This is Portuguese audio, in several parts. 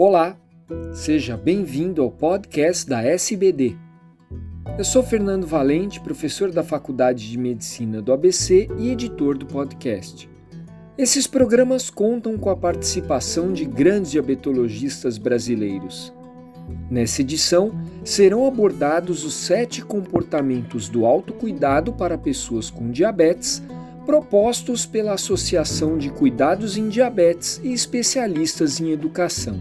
Olá, seja bem-vindo ao podcast da SBD. Eu sou Fernando Valente, professor da Faculdade de Medicina do ABC e editor do podcast. Esses programas contam com a participação de grandes diabetologistas brasileiros. Nessa edição, serão abordados os sete comportamentos do autocuidado para pessoas com diabetes propostos pela Associação de Cuidados em Diabetes e especialistas em educação.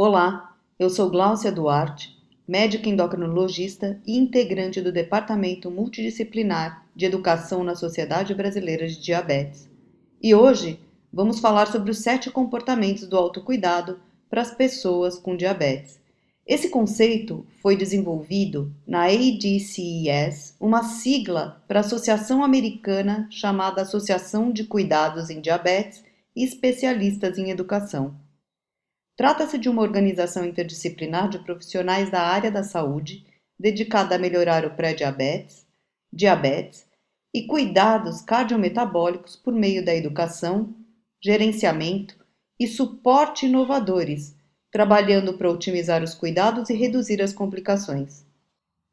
Olá, eu sou Gláucia Duarte, médica endocrinologista e integrante do Departamento Multidisciplinar de Educação na Sociedade Brasileira de Diabetes. E hoje vamos falar sobre os sete comportamentos do autocuidado para as pessoas com diabetes. Esse conceito foi desenvolvido na ADCES, uma sigla para a associação americana chamada Associação de Cuidados em Diabetes e Especialistas em Educação. Trata-se de uma organização interdisciplinar de profissionais da área da saúde dedicada a melhorar o pré-diabetes, diabetes e cuidados cardiometabólicos por meio da educação, gerenciamento e suporte inovadores, trabalhando para otimizar os cuidados e reduzir as complicações.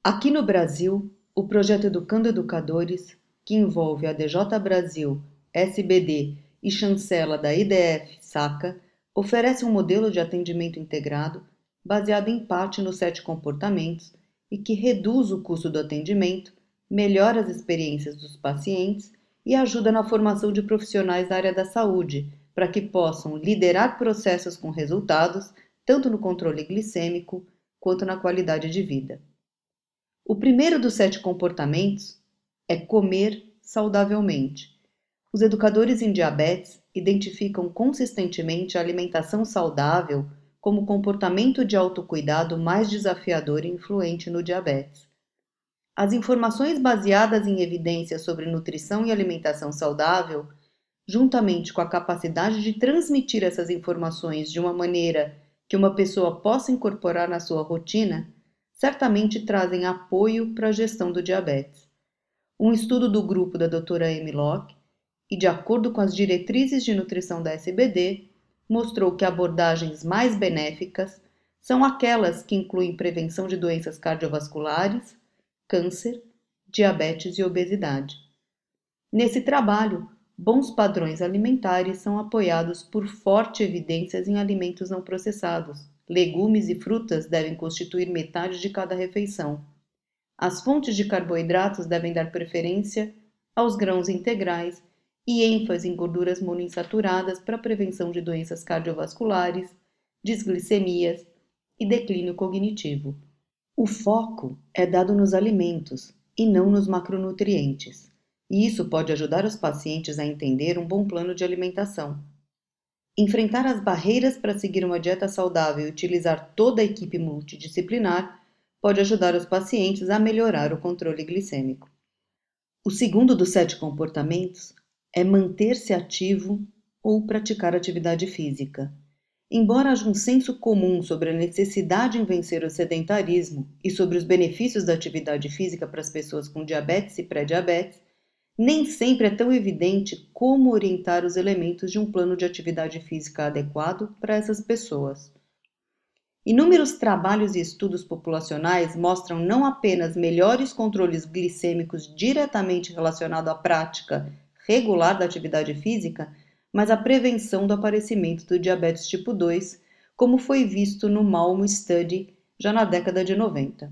Aqui no Brasil, o projeto Educando Educadores, que envolve a DJ Brasil, SBD e chancela da IDF SACA, oferece um modelo de atendimento integrado baseado em parte nos sete comportamentos e que reduz o custo do atendimento, melhora as experiências dos pacientes e ajuda na formação de profissionais da área da saúde para que possam liderar processos com resultados tanto no controle glicêmico quanto na qualidade de vida. O primeiro dos sete comportamentos é comer saudavelmente. Os educadores em diabetes identificam consistentemente a alimentação saudável como comportamento de autocuidado mais desafiador e influente no diabetes. As informações baseadas em evidências sobre nutrição e alimentação saudável, juntamente com a capacidade de transmitir essas informações de uma maneira que uma pessoa possa incorporar na sua rotina, certamente trazem apoio para a gestão do diabetes. Um estudo do grupo da doutora Amy Locke e, de acordo com as diretrizes de nutrição da SBD, mostrou que abordagens mais benéficas são aquelas que incluem prevenção de doenças cardiovasculares, câncer, diabetes e obesidade. Nesse trabalho, bons padrões alimentares são apoiados por fortes evidências em alimentos não processados. Legumes e frutas devem constituir metade de cada refeição. As fontes de carboidratos devem dar preferência aos grãos integrais e ênfase em gorduras monoinsaturadas para prevenção de doenças cardiovasculares, disglicemias e declínio cognitivo. O foco é dado nos alimentos e não nos macronutrientes, e isso pode ajudar os pacientes a entender um bom plano de alimentação. Enfrentar as barreiras para seguir uma dieta saudável e utilizar toda a equipe multidisciplinar pode ajudar os pacientes a melhorar o controle glicêmico. O segundo dos sete comportamentos é manter-se ativo ou praticar atividade física. Embora haja um senso comum sobre a necessidade em vencer o sedentarismo e sobre os benefícios da atividade física para as pessoas com diabetes e pré-diabetes, nem sempre é tão evidente como orientar os elementos de um plano de atividade física adequado para essas pessoas. Inúmeros trabalhos e estudos populacionais mostram não apenas melhores controles glicêmicos diretamente relacionados à prática regular da atividade física, mas a prevenção do aparecimento do diabetes tipo 2, como foi visto no Malmo Study já na década de 90.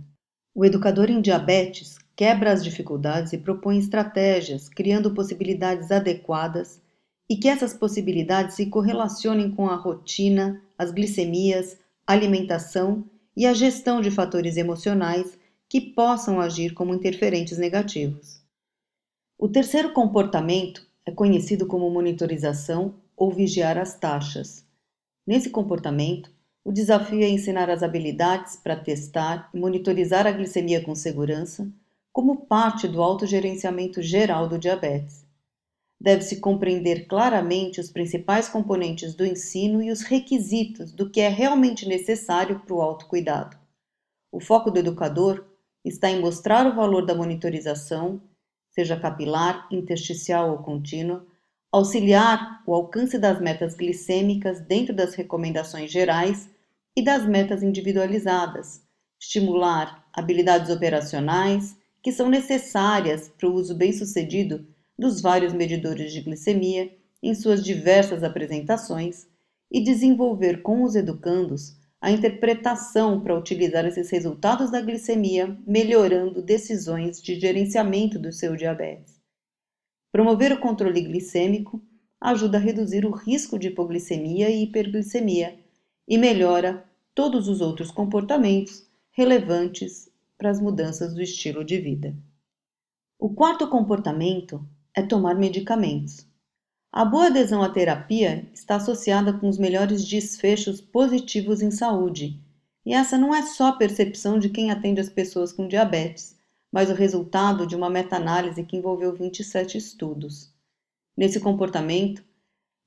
O educador em diabetes quebra as dificuldades e propõe estratégias, criando possibilidades adequadas e que essas possibilidades se correlacionem com a rotina, as glicemias, alimentação e a gestão de fatores emocionais que possam agir como interferentes negativos. O terceiro comportamento é conhecido como monitorização ou vigiar as taxas. Nesse comportamento, o desafio é ensinar as habilidades para testar e monitorizar a glicemia com segurança, como parte do autogerenciamento geral do diabetes. Deve-se compreender claramente os principais componentes do ensino e os requisitos do que é realmente necessário para o autocuidado. O foco do educador está em mostrar o valor da monitorização seja capilar, intersticial ou contínua, auxiliar o alcance das metas glicêmicas dentro das recomendações gerais e das metas individualizadas, estimular habilidades operacionais que são necessárias para o uso bem-sucedido dos vários medidores de glicemia em suas diversas apresentações e desenvolver com os educandos a interpretação para utilizar esses resultados da glicemia, melhorando decisões de gerenciamento do seu diabetes. Promover o controle glicêmico ajuda a reduzir o risco de hipoglicemia e hiperglicemia e melhora todos os outros comportamentos relevantes para as mudanças do estilo de vida. O quarto comportamento é tomar medicamentos. A boa adesão à terapia está associada com os melhores desfechos positivos em saúde, e essa não é só a percepção de quem atende as pessoas com diabetes, mas o resultado de uma meta-análise que envolveu 27 estudos. Nesse comportamento,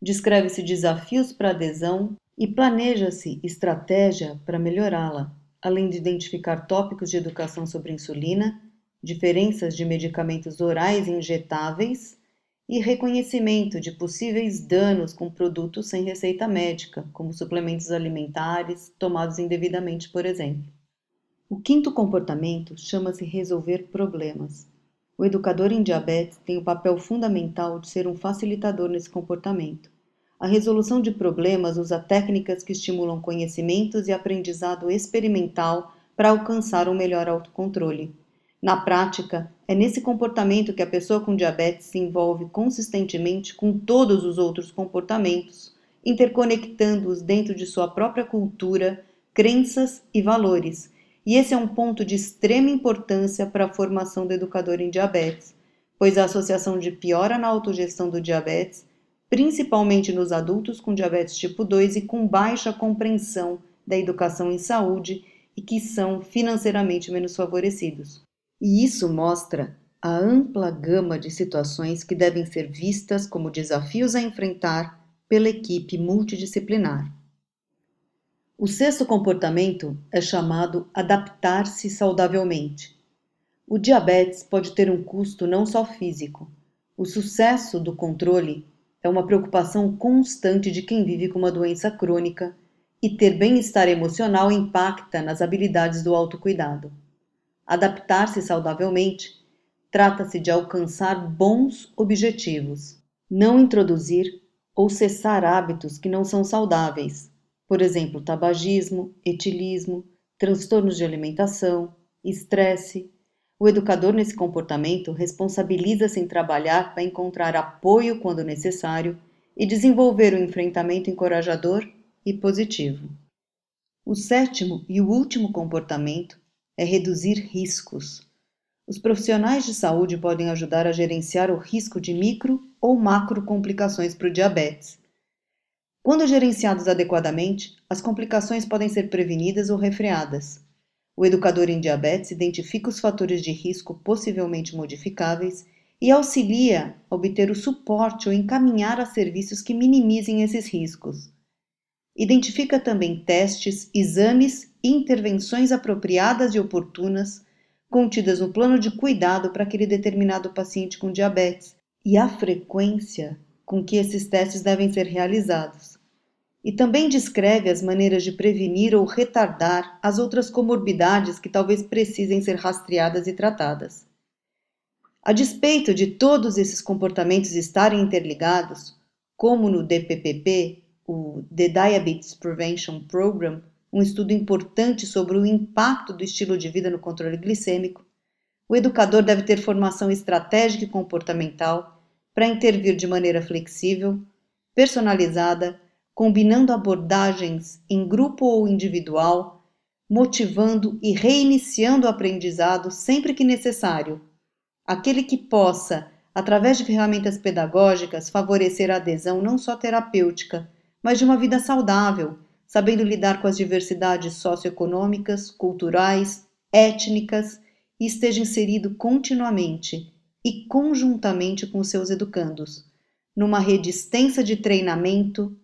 descreve-se desafios para adesão e planeja-se estratégia para melhorá-la, além de identificar tópicos de educação sobre insulina, diferenças de medicamentos orais e injetáveis e reconhecimento de possíveis danos com produtos sem receita médica, como suplementos alimentares tomados indevidamente, por exemplo. O quinto comportamento chama-se resolver problemas. O educador em diabetes tem o papel fundamental de ser um facilitador nesse comportamento. A resolução de problemas usa técnicas que estimulam conhecimentos e aprendizado experimental para alcançar um melhor autocontrole. Na prática, é nesse comportamento que a pessoa com diabetes se envolve consistentemente com todos os outros comportamentos, interconectando-os dentro de sua própria cultura, crenças e valores. E esse é um ponto de extrema importância para a formação do educador em diabetes, pois a associação de piora na autogestão do diabetes, principalmente nos adultos com diabetes tipo 2 e com baixa compreensão da educação em saúde e que são financeiramente menos favorecidos. E isso mostra a ampla gama de situações que devem ser vistas como desafios a enfrentar pela equipe multidisciplinar. O sexto comportamento é chamado adaptar-se saudavelmente. O diabetes pode ter um custo não só físico. O sucesso do controle é uma preocupação constante de quem vive com uma doença crônica e ter bem-estar emocional impacta nas habilidades do autocuidado. Adaptar-se saudavelmente trata-se de alcançar bons objetivos, não introduzir ou cessar hábitos que não são saudáveis, por exemplo, tabagismo, etilismo, transtornos de alimentação, estresse. O educador nesse comportamento responsabiliza-se em trabalhar para encontrar apoio quando necessário e desenvolver um enfrentamento encorajador e positivo. O sétimo e o último comportamento é reduzir riscos. Os profissionais de saúde podem ajudar a gerenciar o risco de micro ou macro complicações para o diabetes. Quando gerenciados adequadamente, as complicações podem ser prevenidas ou refreadas. O educador em diabetes identifica os fatores de risco possivelmente modificáveis e auxilia a obter o suporte ou encaminhar a serviços que minimizem esses riscos. Identifica também testes, exames e intervenções apropriadas e oportunas contidas no plano de cuidado para aquele determinado paciente com diabetes e a frequência com que esses testes devem ser realizados. E também descreve as maneiras de prevenir ou retardar as outras comorbidades que talvez precisem ser rastreadas e tratadas. A despeito de todos esses comportamentos estarem interligados, como no DPPP, o The Diabetes Prevention Program, um estudo importante sobre o impacto do estilo de vida no controle glicêmico, o educador deve ter formação estratégica e comportamental para intervir de maneira flexível, personalizada, combinando abordagens em grupo ou individual, motivando e reiniciando o aprendizado sempre que necessário. Aquele que possa, através de ferramentas pedagógicas, favorecer a adesão não só terapêutica, mas de uma vida saudável, sabendo lidar com as diversidades socioeconômicas, culturais, étnicas e esteja inserido continuamente e conjuntamente com seus educandos, numa rede extensa de treinamento,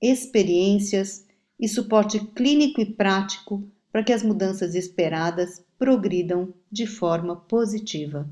experiências e suporte clínico e prático para que as mudanças esperadas progridam de forma positiva.